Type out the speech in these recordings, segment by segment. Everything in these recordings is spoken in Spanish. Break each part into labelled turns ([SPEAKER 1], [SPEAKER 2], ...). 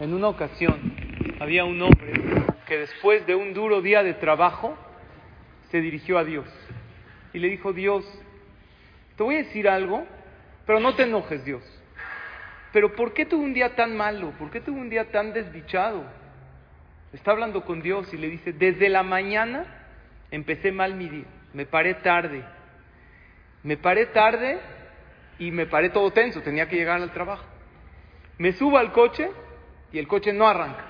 [SPEAKER 1] En una ocasión había un hombre que después de un duro día de trabajo se dirigió a Dios y le dijo, Dios, te voy a decir algo, pero no te enojes, Dios. Pero ¿por qué tuve un día tan malo? ¿Por qué tuve un día tan desdichado? Está hablando con Dios y le dice, desde la mañana empecé mal mi día, me paré tarde, me paré tarde y me paré todo tenso, tenía que llegar al trabajo. Me subo al coche y el coche no arranca.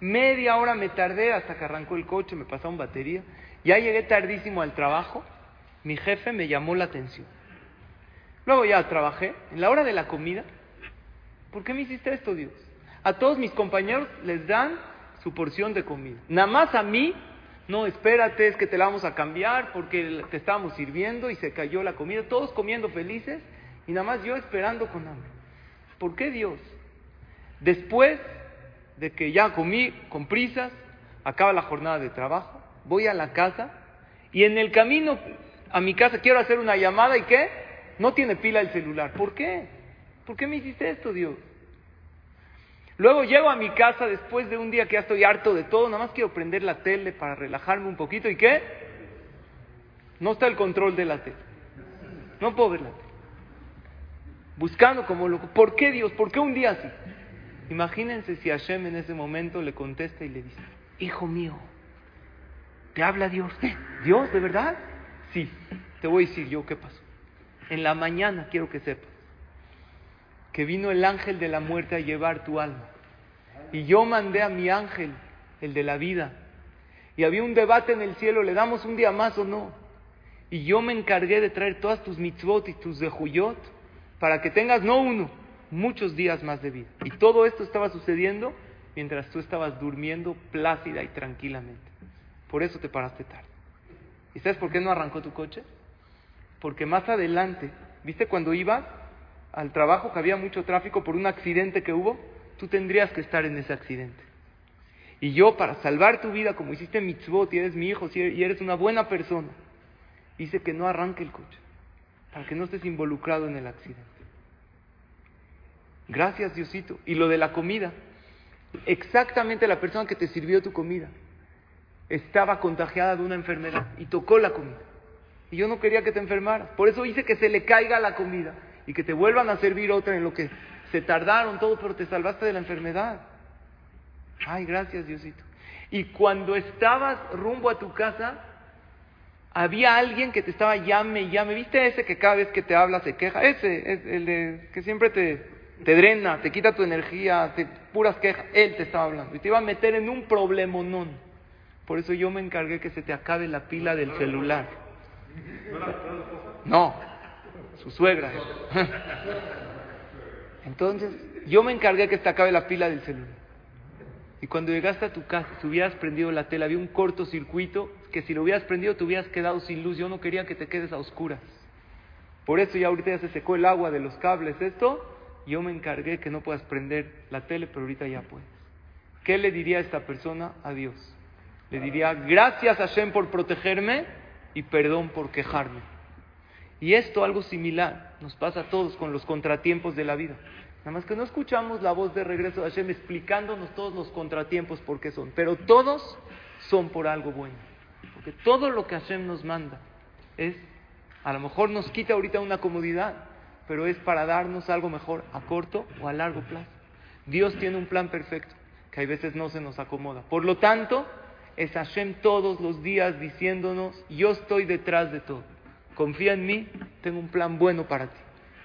[SPEAKER 1] Media hora me tardé hasta que arrancó el coche, me pasaron batería. Ya llegué tardísimo al trabajo, mi jefe me llamó la atención. Luego ya trabajé, en la hora de la comida, ¿por qué me hiciste esto, Dios? A todos mis compañeros les dan su porción de comida. Nada más a mí, no, espérate, es que te la vamos a cambiar porque te estábamos sirviendo y se cayó la comida, todos comiendo felices y nada más yo esperando con hambre. ¿Por qué Dios? Después de que ya comí con prisas, acaba la jornada de trabajo, voy a la casa y en el camino a mi casa quiero hacer una llamada y ¿qué? No tiene pila el celular. ¿Por qué? ¿Por qué me hiciste esto, Dios? Luego llego a mi casa después de un día que ya estoy harto de todo, nada más quiero prender la tele para relajarme un poquito y ¿qué? No está el control de la tele. No puedo ver la tele. Buscando como loco. ¿Por qué Dios? ¿Por qué un día así? Imagínense si Hashem en ese momento le contesta y le dice, hijo mío, ¿te habla Dios? ¿Dios, de verdad? Sí, te voy a decir yo qué pasó. En la mañana quiero que sepas que vino el ángel de la muerte a llevar tu alma. Y yo mandé a mi ángel, el de la vida. Y había un debate en el cielo, ¿le damos un día más o no? Y yo me encargué de traer todas tus mitzvot y tus dejuyot para que tengas no uno, muchos días más de vida. Y todo esto estaba sucediendo mientras tú estabas durmiendo plácida y tranquilamente. Por eso te paraste tarde. ¿Y sabes por qué no arrancó tu coche? Porque más adelante, ¿viste cuando ibas al trabajo que había mucho tráfico por un accidente que hubo? Tú tendrías que estar en ese accidente. Y yo, para salvar tu vida, como hiciste mitzvot y eres mi hijo y eres una buena persona, hice que no arranque el coche, para que no estés involucrado en el accidente. Gracias, Diosito. Y lo de la comida. Exactamente la persona que te sirvió tu comida estaba contagiada de una enfermedad y tocó la comida. Y yo no quería que te enfermaras. Por eso hice que se le caiga la comida y que te vuelvan a servir otra en lo que se tardaron todo, pero te salvaste de la enfermedad. Ay, gracias, Diosito. Y cuando estabas rumbo a tu casa, había alguien que te estaba llame llame. ¿Viste ese que cada vez que te habla se queja? Ese es el de que siempre te, te drena, te quita tu energía, te puras quejas. Él te estaba hablando y te iba a meter en un problema non. Por eso yo me encargué que se te acabe la pila del celular. No, su suegra. Entonces, yo me encargué que se te acabe la pila del celular. Y cuando llegaste a tu casa, si hubieras prendido la tela, había un cortocircuito que si lo hubieras prendido te hubieras quedado sin luz. Yo no quería que te quedes a oscuras. Por eso ya ahorita ya se secó el agua de los cables. Esto, yo me encargué que no puedas prender la tele, pero ahorita ya puedes. ¿Qué le diría a esta persona a Dios? Le diría, gracias Hashem por protegerme y perdón por quejarme. Y esto, algo similar, nos pasa a todos con los contratiempos de la vida. Nada más que no escuchamos la voz de regreso de Hashem explicándonos todos los contratiempos por qué son. Pero todos son por algo bueno. Porque todo lo que Hashem nos manda es, a lo mejor nos quita ahorita una comodidad, pero es para darnos algo mejor a corto o a largo plazo. Dios tiene un plan perfecto que a veces no se nos acomoda. Por lo tanto, es Hashem todos los días diciéndonos, yo estoy detrás de todo. Confía en mí, tengo un plan bueno para ti.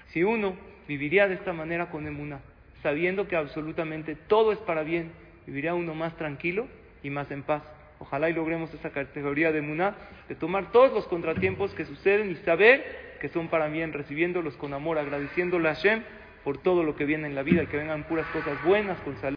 [SPEAKER 1] Si uno viviría de esta manera con Emuná, sabiendo que absolutamente todo es para bien, viviría uno más tranquilo y más en paz. Ojalá y logremos esa categoría de Emuná, de tomar todos los contratiempos que suceden y saber que son para bien, recibiéndolos con amor, agradeciéndole a Hashem por todo lo que viene en la vida que vengan puras cosas buenas, con salud.